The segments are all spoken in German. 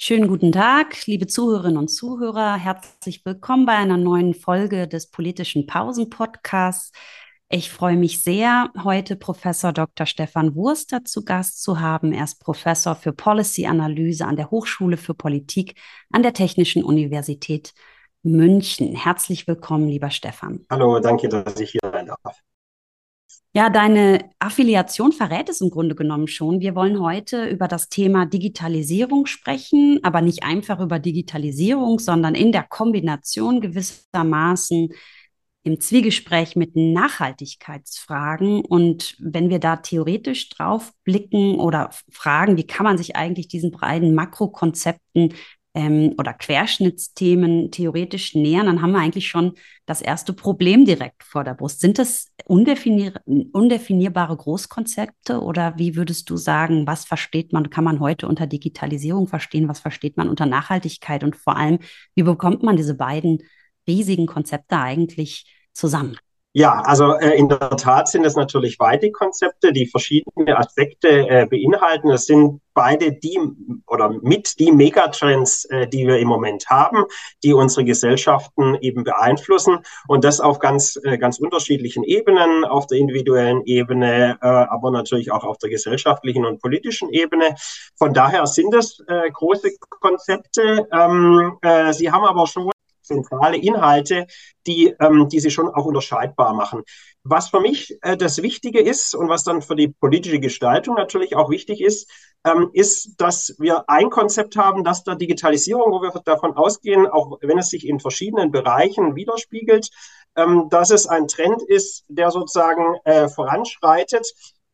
Schönen guten Tag, liebe Zuhörerinnen und Zuhörer. Herzlich willkommen bei einer neuen Folge des politischen Pausen-Podcasts. Ich freue mich sehr, heute Professor Dr. Stefan Wurster zu Gast zu haben. Er ist Professor für Policy-Analyse an der Hochschule für Politik an der Technischen Universität München. Herzlich willkommen, lieber Stefan. Hallo, danke, dass ich hier sein darf. Ja, deine Affiliation verrät es im Grunde genommen schon. Wir wollen heute über das Thema Digitalisierung sprechen, aber nicht einfach über Digitalisierung, sondern in der Kombination gewissermaßen im Zwiegespräch mit Nachhaltigkeitsfragen. Und wenn wir da theoretisch drauf blicken oder fragen, wie kann man sich eigentlich diesen beiden Makrokonzepten ähm, oder Querschnittsthemen theoretisch nähern, dann haben wir eigentlich schon das erste Problem direkt vor der Brust. Sind das undefinier undefinierbare Großkonzepte oder wie würdest du sagen, was versteht man, kann man heute unter Digitalisierung verstehen, was versteht man unter Nachhaltigkeit und vor allem, wie bekommt man diese beiden riesigen Konzepte eigentlich zusammen? Ja, also äh, in der Tat sind es natürlich beide Konzepte, die verschiedene Aspekte äh, beinhalten. Es sind beide die oder mit die Megatrends, äh, die wir im Moment haben, die unsere Gesellschaften eben beeinflussen und das auf ganz, äh, ganz unterschiedlichen Ebenen, auf der individuellen Ebene, äh, aber natürlich auch auf der gesellschaftlichen und politischen Ebene. Von daher sind es äh, große Konzepte. Ähm, äh, sie haben aber schon zentrale Inhalte, die, ähm, die sie schon auch unterscheidbar machen. Was für mich äh, das Wichtige ist und was dann für die politische Gestaltung natürlich auch wichtig ist, ähm, ist, dass wir ein Konzept haben, das der Digitalisierung, wo wir davon ausgehen, auch wenn es sich in verschiedenen Bereichen widerspiegelt, ähm, dass es ein Trend ist, der sozusagen äh, voranschreitet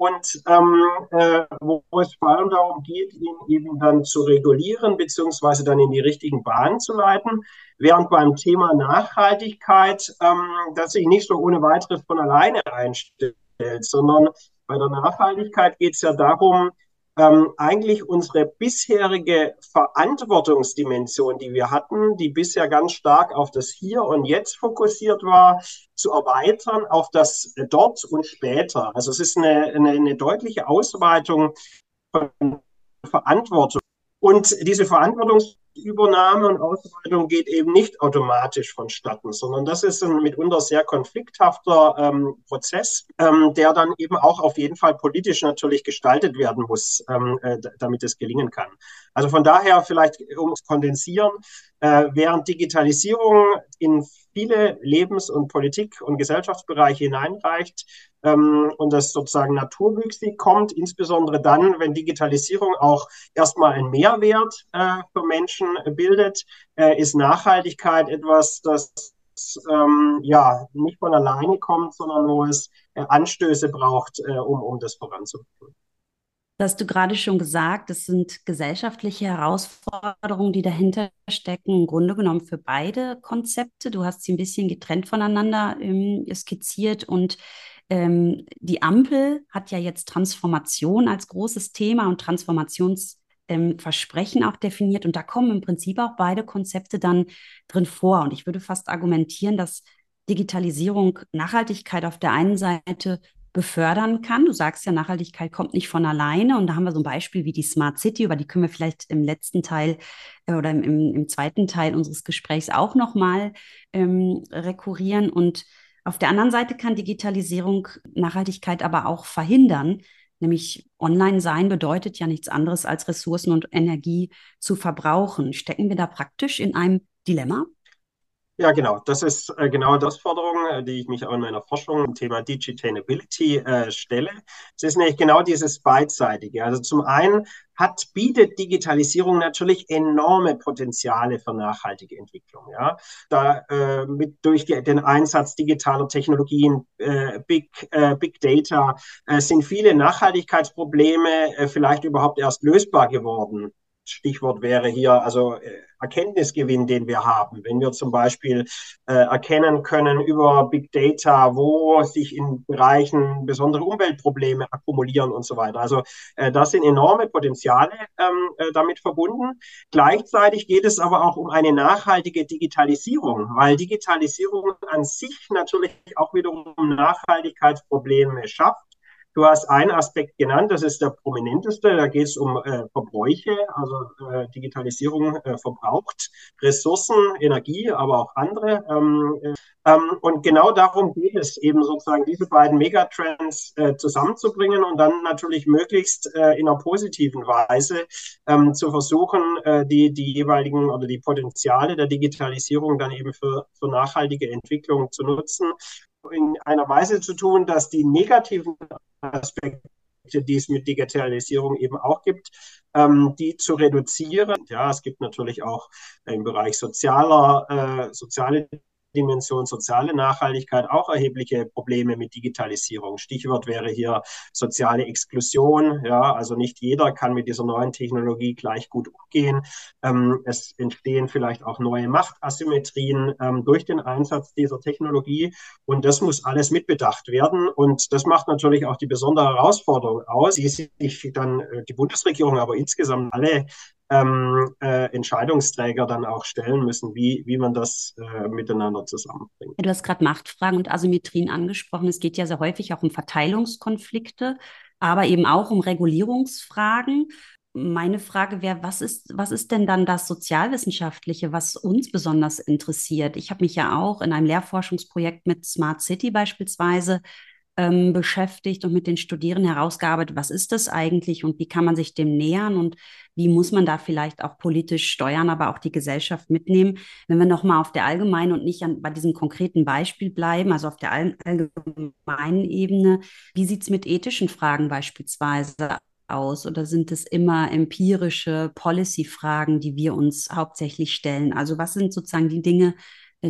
und ähm, äh, wo, wo, es vor allem darum geht, ihn eben dann zu regulieren, beziehungsweise dann in die richtigen Bahnen zu leiten. Während beim Thema Nachhaltigkeit ähm, das sich nicht so ohne weiteres von alleine einstellt, sondern bei der Nachhaltigkeit geht es ja darum, ähm, eigentlich unsere bisherige Verantwortungsdimension, die wir hatten, die bisher ganz stark auf das Hier und Jetzt fokussiert war, zu erweitern auf das Dort und später. Also es ist eine, eine, eine deutliche Ausweitung von Verantwortung. Und diese Verantwortungs Übernahme und Ausweitung geht eben nicht automatisch vonstatten, sondern das ist ein mitunter sehr konflikthafter ähm, Prozess, ähm, der dann eben auch auf jeden Fall politisch natürlich gestaltet werden muss, ähm, äh, damit es gelingen kann. Also von daher vielleicht, um es kondensieren, äh, während Digitalisierung in viele Lebens- und Politik- und Gesellschaftsbereiche hineinreicht ähm, und das sozusagen naturwüchsig kommt, insbesondere dann, wenn Digitalisierung auch erstmal einen Mehrwert äh, für Menschen bildet, äh, ist Nachhaltigkeit etwas, das ähm, ja nicht von alleine kommt, sondern wo es äh, Anstöße braucht, äh, um, um das voranzubringen. Das hast du gerade schon gesagt, es sind gesellschaftliche Herausforderungen, die dahinter stecken, im Grunde genommen für beide Konzepte. Du hast sie ein bisschen getrennt voneinander ähm, skizziert und ähm, die Ampel hat ja jetzt Transformation als großes Thema und Transformationsversprechen ähm, auch definiert. Und da kommen im Prinzip auch beide Konzepte dann drin vor. Und ich würde fast argumentieren, dass Digitalisierung Nachhaltigkeit auf der einen Seite befördern kann. Du sagst ja, Nachhaltigkeit kommt nicht von alleine. Und da haben wir so ein Beispiel wie die Smart City, über die können wir vielleicht im letzten Teil äh, oder im, im, im, zweiten Teil unseres Gesprächs auch nochmal ähm, rekurrieren. Und auf der anderen Seite kann Digitalisierung Nachhaltigkeit aber auch verhindern. Nämlich Online-Sein bedeutet ja nichts anderes als Ressourcen und Energie zu verbrauchen. Stecken wir da praktisch in einem Dilemma? Ja, genau. Das ist äh, genau das Forderung, äh, die ich mich auch in meiner Forschung im Thema Digitainability äh, stelle. Es ist nämlich genau dieses beidseitige. Also zum einen hat, bietet Digitalisierung natürlich enorme Potenziale für nachhaltige Entwicklung. Ja, da äh, mit durch die, den Einsatz digitaler Technologien, äh, Big äh, Big Data äh, sind viele Nachhaltigkeitsprobleme äh, vielleicht überhaupt erst lösbar geworden. Stichwort wäre hier also äh, Erkenntnisgewinn, den wir haben. Wenn wir zum Beispiel äh, erkennen können über Big Data, wo sich in Bereichen besondere Umweltprobleme akkumulieren und so weiter. Also äh, das sind enorme Potenziale ähm, äh, damit verbunden. Gleichzeitig geht es aber auch um eine nachhaltige Digitalisierung, weil Digitalisierung an sich natürlich auch wiederum Nachhaltigkeitsprobleme schafft Du hast einen Aspekt genannt, das ist der prominenteste, da geht es um äh, Verbräuche, also äh, Digitalisierung äh, verbraucht Ressourcen, Energie, aber auch andere. Ähm, äh, ähm, und genau darum geht es eben sozusagen, diese beiden Megatrends äh, zusammenzubringen und dann natürlich möglichst äh, in einer positiven Weise ähm, zu versuchen, äh, die, die jeweiligen oder die Potenziale der Digitalisierung dann eben für, für nachhaltige Entwicklung zu nutzen. In einer Weise zu tun, dass die negativen Aspekte die es mit Digitalisierung eben auch gibt, ähm, die zu reduzieren. Ja, es gibt natürlich auch im Bereich sozialer, äh, soziale Dimension soziale Nachhaltigkeit auch erhebliche Probleme mit Digitalisierung. Stichwort wäre hier soziale Exklusion. Ja, also nicht jeder kann mit dieser neuen Technologie gleich gut umgehen. Ähm, es entstehen vielleicht auch neue Machtasymmetrien ähm, durch den Einsatz dieser Technologie. Und das muss alles mitbedacht werden. Und das macht natürlich auch die besondere Herausforderung aus, die sich dann äh, die Bundesregierung, aber insgesamt alle ähm, äh, Entscheidungsträger dann auch stellen müssen, wie, wie man das äh, miteinander zusammenbringt. Du hast gerade Machtfragen und Asymmetrien angesprochen. Es geht ja sehr häufig auch um Verteilungskonflikte, aber eben auch um Regulierungsfragen. Meine Frage wäre, was ist, was ist denn dann das Sozialwissenschaftliche, was uns besonders interessiert? Ich habe mich ja auch in einem Lehrforschungsprojekt mit Smart City beispielsweise ähm, beschäftigt und mit den Studierenden herausgearbeitet, was ist das eigentlich und wie kann man sich dem nähern und wie muss man da vielleicht auch politisch steuern, aber auch die Gesellschaft mitnehmen. Wenn wir nochmal auf der allgemeinen und nicht an, bei diesem konkreten Beispiel bleiben, also auf der allgemeinen Ebene, wie sieht es mit ethischen Fragen beispielsweise aus oder sind es immer empirische Policy-Fragen, die wir uns hauptsächlich stellen? Also was sind sozusagen die Dinge,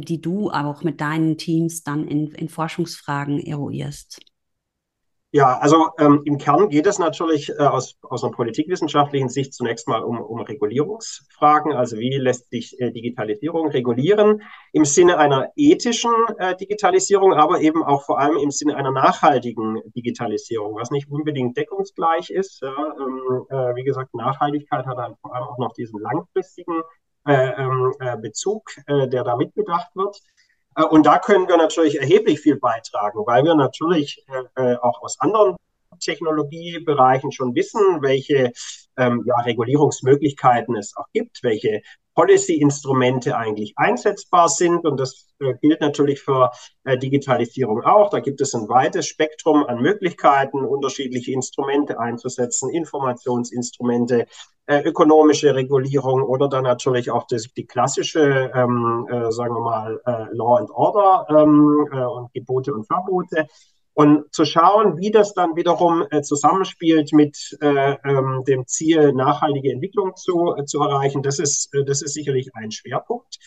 die du auch mit deinen Teams dann in, in Forschungsfragen eruierst? Ja, also ähm, im Kern geht es natürlich äh, aus, aus einer politikwissenschaftlichen Sicht zunächst mal um, um Regulierungsfragen. Also wie lässt sich äh, Digitalisierung regulieren im Sinne einer ethischen äh, Digitalisierung, aber eben auch vor allem im Sinne einer nachhaltigen Digitalisierung, was nicht unbedingt deckungsgleich ist. Ja, ähm, äh, wie gesagt, Nachhaltigkeit hat halt vor allem auch noch diesen langfristigen äh, äh, Bezug, äh, der da mitbedacht wird. Äh, und da können wir natürlich erheblich viel beitragen, weil wir natürlich äh, auch aus anderen Technologiebereichen schon wissen, welche ähm, ja, Regulierungsmöglichkeiten es auch gibt, welche Policy-Instrumente eigentlich einsetzbar sind. Und das äh, gilt natürlich für äh, Digitalisierung auch. Da gibt es ein weites Spektrum an Möglichkeiten, unterschiedliche Instrumente einzusetzen, Informationsinstrumente, äh, ökonomische Regulierung oder dann natürlich auch das, die klassische, ähm, äh, sagen wir mal, äh, Law and Order ähm, äh, und Gebote und Verbote. Und zu schauen, wie das dann wiederum äh, zusammenspielt mit äh, ähm, dem Ziel, nachhaltige Entwicklung zu, äh, zu erreichen, das ist, äh, das ist sicherlich ein Schwerpunkt.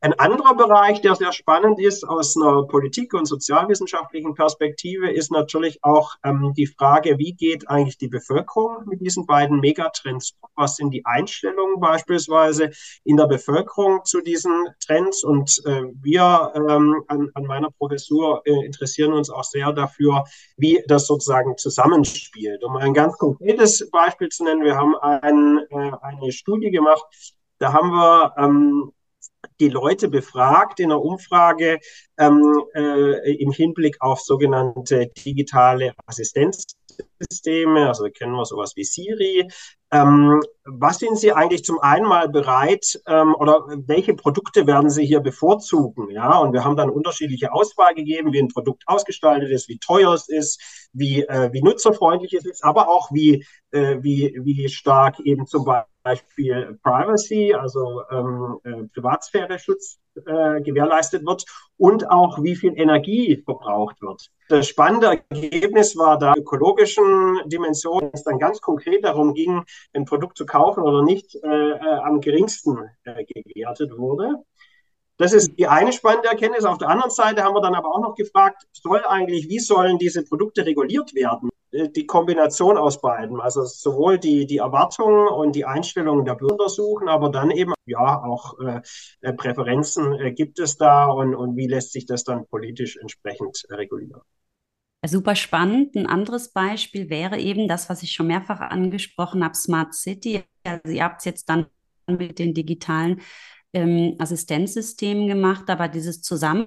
Ein anderer Bereich, der sehr spannend ist aus einer politik- und sozialwissenschaftlichen Perspektive, ist natürlich auch ähm, die Frage, wie geht eigentlich die Bevölkerung mit diesen beiden Megatrends um? Was sind die Einstellungen beispielsweise in der Bevölkerung zu diesen Trends? Und äh, wir ähm, an, an, meiner Professur äh, interessieren uns auch sehr dafür, wie das sozusagen zusammenspielt. Um ein ganz konkretes Beispiel zu nennen, wir haben ein, äh, eine Studie gemacht, da haben wir ähm, die Leute befragt in einer Umfrage ähm, äh, im Hinblick auf sogenannte digitale Assistenzsysteme, also kennen wir sowas wie Siri. Ähm, was sind Sie eigentlich zum einen mal bereit ähm, oder welche Produkte werden Sie hier bevorzugen? Ja, und wir haben dann unterschiedliche Auswahl gegeben, wie ein Produkt ausgestaltet ist, wie teuer es ist, wie, äh, wie nutzerfreundlich es ist, aber auch wie, äh, wie, wie stark eben zum Beispiel Privacy, also ähm, äh, Privatsphäre-Schutz äh, gewährleistet wird und auch wie viel Energie verbraucht wird. Das spannende Ergebnis war da ökologischen Dimensionen, es dann ganz konkret darum ging, ein Produkt zu kaufen oder nicht, äh, äh, am geringsten äh, gewertet wurde. Das ist die eine spannende Erkenntnis. Auf der anderen Seite haben wir dann aber auch noch gefragt, soll eigentlich, wie sollen diese Produkte reguliert werden? Äh, die Kombination aus beiden, also sowohl die, die Erwartungen und die Einstellungen der Bürger suchen, aber dann eben ja auch äh, äh, Präferenzen äh, gibt es da und, und wie lässt sich das dann politisch entsprechend regulieren. Super spannend. Ein anderes Beispiel wäre eben das, was ich schon mehrfach angesprochen habe, Smart City. Also ihr habt es jetzt dann mit den digitalen ähm, Assistenzsystemen gemacht, aber dieses Zusammen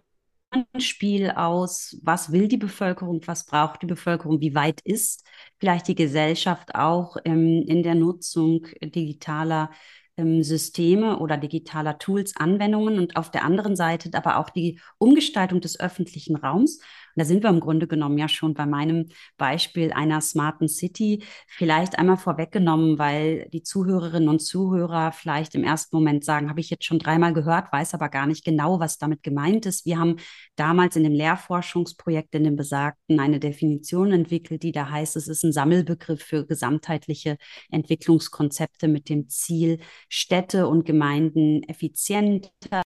Zusammenspiel aus, was will die Bevölkerung, was braucht die Bevölkerung, wie weit ist vielleicht die Gesellschaft auch ähm, in der Nutzung digitaler ähm, Systeme oder digitaler Tools, Anwendungen und auf der anderen Seite aber auch die Umgestaltung des öffentlichen Raums da sind wir im Grunde genommen ja schon bei meinem Beispiel einer smarten City. Vielleicht einmal vorweggenommen, weil die Zuhörerinnen und Zuhörer vielleicht im ersten Moment sagen, habe ich jetzt schon dreimal gehört, weiß aber gar nicht genau, was damit gemeint ist. Wir haben damals in dem Lehrforschungsprojekt, in dem besagten, eine Definition entwickelt, die da heißt, es ist ein Sammelbegriff für gesamtheitliche Entwicklungskonzepte mit dem Ziel, Städte und Gemeinden effizienter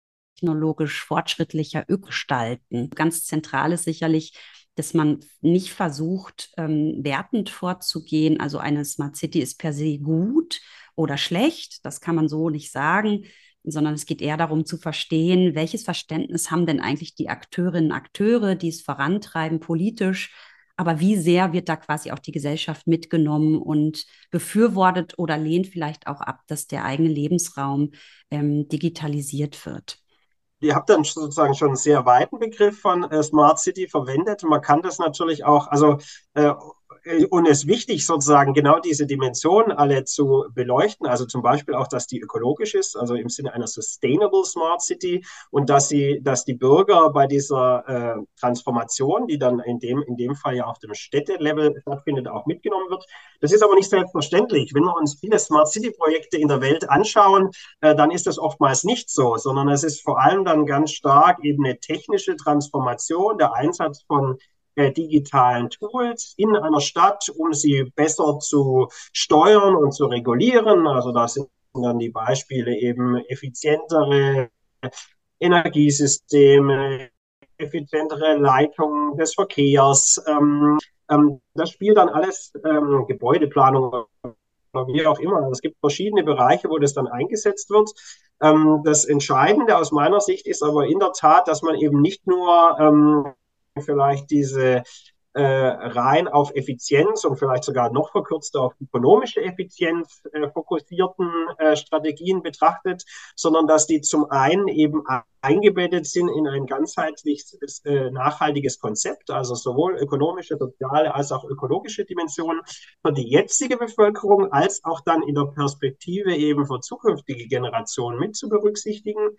technologisch fortschrittlicher gestalten. Ganz zentral ist sicherlich, dass man nicht versucht, ähm, wertend vorzugehen. Also eine Smart City ist per se gut oder schlecht. Das kann man so nicht sagen, sondern es geht eher darum zu verstehen, welches Verständnis haben denn eigentlich die Akteurinnen und Akteure, die es vorantreiben politisch. Aber wie sehr wird da quasi auch die Gesellschaft mitgenommen und befürwortet oder lehnt vielleicht auch ab, dass der eigene Lebensraum ähm, digitalisiert wird? Ihr habt dann sozusagen schon einen sehr weiten Begriff von äh, Smart City verwendet. Man kann das natürlich auch, also äh, und es ist wichtig, sozusagen genau diese Dimensionen alle zu beleuchten. Also zum Beispiel auch, dass die ökologisch ist, also im Sinne einer Sustainable Smart City und dass sie, dass die Bürger bei dieser äh, Transformation, die dann in dem, in dem Fall ja auf dem Städtelevel stattfindet, auch mitgenommen wird. Das ist aber nicht selbstverständlich. Wenn wir uns viele Smart City Projekte in der Welt anschauen, äh, dann ist das oftmals nicht so, sondern es ist vor allem dann ganz stark eben eine technische Transformation, der Einsatz von äh, digitalen Tools in einer Stadt, um sie besser zu steuern und zu regulieren. Also da sind dann die Beispiele eben effizientere Energiesysteme, effizientere Leitung des Verkehrs. Ähm, ähm, das spielt dann alles ähm, Gebäudeplanung oder wie auch immer. Also es gibt verschiedene Bereiche, wo das dann eingesetzt wird. Ähm, das Entscheidende aus meiner Sicht ist aber in der Tat, dass man eben nicht nur ähm, vielleicht diese äh, rein auf Effizienz und vielleicht sogar noch verkürzt auf ökonomische Effizienz äh, fokussierten äh, Strategien betrachtet, sondern dass die zum einen eben eingebettet sind in ein ganzheitliches äh, nachhaltiges Konzept, also sowohl ökonomische, soziale als auch ökologische Dimensionen für die jetzige Bevölkerung als auch dann in der Perspektive eben für zukünftige Generationen mit zu berücksichtigen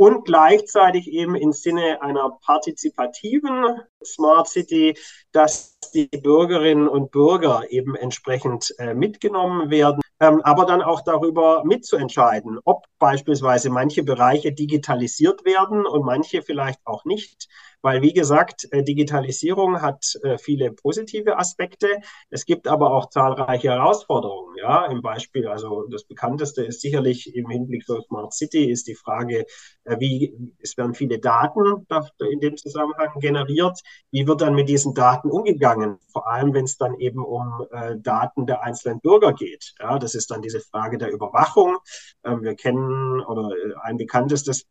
und gleichzeitig eben im Sinne einer partizipativen Smart City, dass die Bürgerinnen und Bürger eben entsprechend äh, mitgenommen werden, ähm, aber dann auch darüber mitzuentscheiden, ob beispielsweise manche Bereiche digitalisiert werden und manche vielleicht auch nicht. Weil, wie gesagt, äh, Digitalisierung hat äh, viele positive Aspekte. Es gibt aber auch zahlreiche Herausforderungen. Ja, im Beispiel, also das bekannteste ist sicherlich im Hinblick auf Smart City ist die Frage, äh, wie, es werden viele Daten in dem Zusammenhang generiert. Wie wird dann mit diesen Daten umgegangen? Vor allem, wenn es dann eben um Daten der einzelnen Bürger geht. Ja, das ist dann diese Frage der Überwachung. Ähm, wir kennen oder ein bekanntestes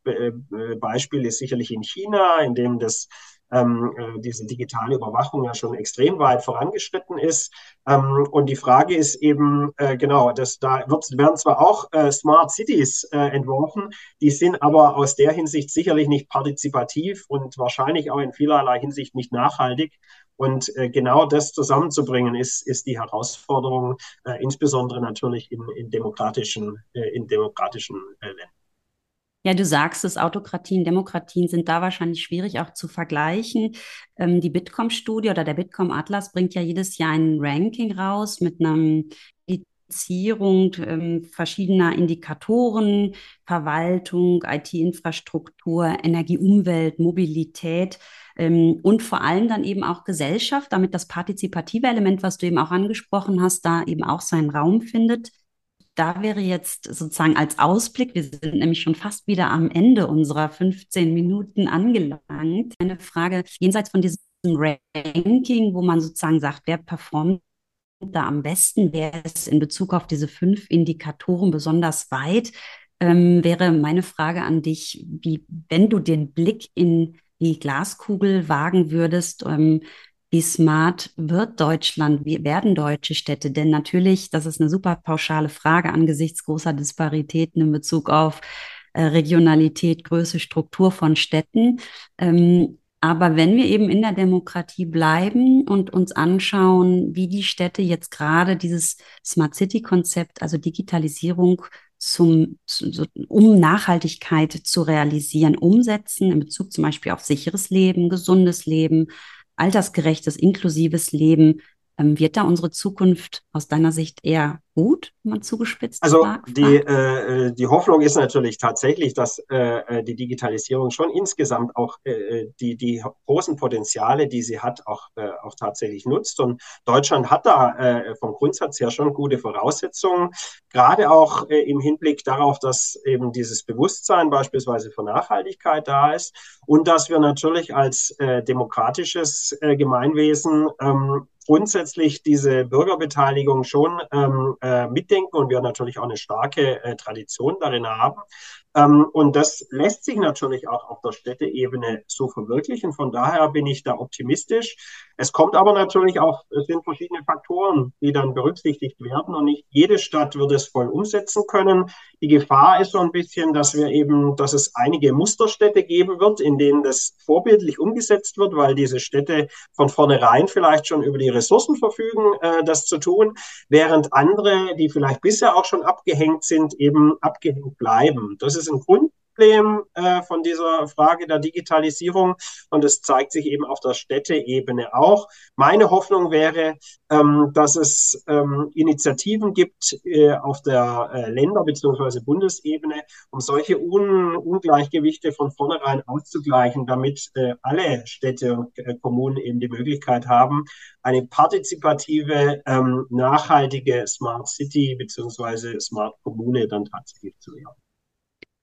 Beispiel ist sicherlich in China, in dem das ähm, äh, diese digitale Überwachung ja schon extrem weit vorangeschritten ist. Ähm, und die Frage ist eben, äh, genau, dass da wird, werden zwar auch äh, Smart Cities äh, entworfen, die sind aber aus der Hinsicht sicherlich nicht partizipativ und wahrscheinlich auch in vielerlei Hinsicht nicht nachhaltig. Und äh, genau das zusammenzubringen, ist, ist die Herausforderung, äh, insbesondere natürlich in, in demokratischen, äh, in demokratischen äh, Ländern. Ja, du sagst es, Autokratien, Demokratien sind da wahrscheinlich schwierig auch zu vergleichen. Ähm, die Bitkom-Studie oder der Bitkom-Atlas bringt ja jedes Jahr ein Ranking raus mit einer Indizierung ähm, verschiedener Indikatoren, Verwaltung, IT-Infrastruktur, Energie, Umwelt, Mobilität und vor allem dann eben auch Gesellschaft, damit das partizipative Element, was du eben auch angesprochen hast, da eben auch seinen Raum findet. Da wäre jetzt sozusagen als Ausblick, wir sind nämlich schon fast wieder am Ende unserer 15 Minuten angelangt, eine Frage jenseits von diesem Ranking, wo man sozusagen sagt, wer performt da am besten, wer ist in Bezug auf diese fünf Indikatoren besonders weit, ähm, wäre meine Frage an dich, wie, wenn du den Blick in die Glaskugel wagen würdest, ähm, wie smart wird Deutschland, wie werden deutsche Städte? Denn natürlich, das ist eine super pauschale Frage angesichts großer Disparitäten in Bezug auf äh, Regionalität, Größe, Struktur von Städten. Ähm, Aber wenn wir eben in der Demokratie bleiben und uns anschauen, wie die Städte jetzt gerade dieses Smart City-Konzept, also Digitalisierung zum, zu, um Nachhaltigkeit zu realisieren, umsetzen, in Bezug zum Beispiel auf sicheres Leben, gesundes Leben, altersgerechtes, inklusives Leben, ähm, wird da unsere Zukunft aus deiner Sicht eher gut, wenn man zugespitzt Also die, äh, die Hoffnung ist natürlich tatsächlich, dass äh, äh, die Digitalisierung schon insgesamt auch äh, die, die großen Potenziale, die sie hat, auch, äh, auch tatsächlich nutzt. Und Deutschland hat da äh, vom Grundsatz her schon gute Voraussetzungen, gerade auch äh, im Hinblick darauf, dass eben dieses Bewusstsein beispielsweise für Nachhaltigkeit da ist und dass wir natürlich als äh, demokratisches äh, Gemeinwesen ähm, grundsätzlich diese Bürgerbeteiligung schon ähm, äh, mitdenken und wir natürlich auch eine starke äh, Tradition darin haben. Ähm, und das lässt sich natürlich auch auf der Städteebene so verwirklichen. Von daher bin ich da optimistisch. Es kommt aber natürlich auch, es sind verschiedene Faktoren, die dann berücksichtigt werden und nicht jede Stadt wird es voll umsetzen können. Die Gefahr ist so ein bisschen, dass wir eben, dass es einige Musterstädte geben wird, in denen das vorbildlich umgesetzt wird, weil diese Städte von vornherein vielleicht schon über die Ressourcen verfügen, äh, das zu tun, während andere, die vielleicht bisher auch schon abgehängt sind, eben abgehängt bleiben. Das ist ein Grundproblem äh, von dieser Frage der Digitalisierung und es zeigt sich eben auf der Städteebene auch. Meine Hoffnung wäre, ähm, dass es ähm, Initiativen gibt äh, auf der äh, Länder- bzw. Bundesebene, um solche Un Ungleichgewichte von vornherein auszugleichen, damit äh, alle Städte und äh, Kommunen eben die Möglichkeit haben, eine partizipative, ähm, nachhaltige Smart City bzw. Smart Kommune dann tatsächlich zu werden.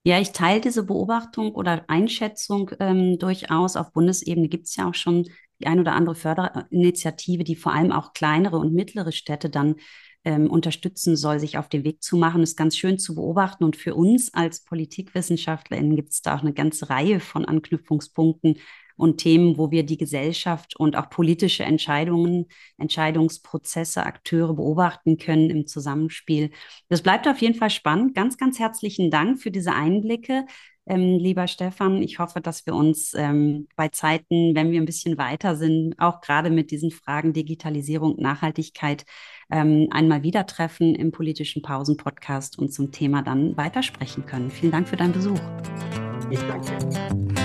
Ja, ich teile diese Beobachtung oder Einschätzung ähm, durchaus. Auf Bundesebene gibt es ja auch schon die ein oder andere Förderinitiative, die vor allem auch kleinere und mittlere Städte dann ähm, unterstützen soll, sich auf den Weg zu machen. Ist ganz schön zu beobachten. Und für uns als PolitikwissenschaftlerInnen gibt es da auch eine ganze Reihe von Anknüpfungspunkten, und Themen, wo wir die Gesellschaft und auch politische Entscheidungen, Entscheidungsprozesse, Akteure beobachten können im Zusammenspiel. Das bleibt auf jeden Fall spannend. Ganz, ganz herzlichen Dank für diese Einblicke. Ähm, lieber Stefan, ich hoffe, dass wir uns ähm, bei Zeiten, wenn wir ein bisschen weiter sind, auch gerade mit diesen Fragen Digitalisierung, Nachhaltigkeit, ähm, einmal wieder treffen im politischen Pausen-Podcast und zum Thema dann weitersprechen können. Vielen Dank für deinen Besuch. Ich danke.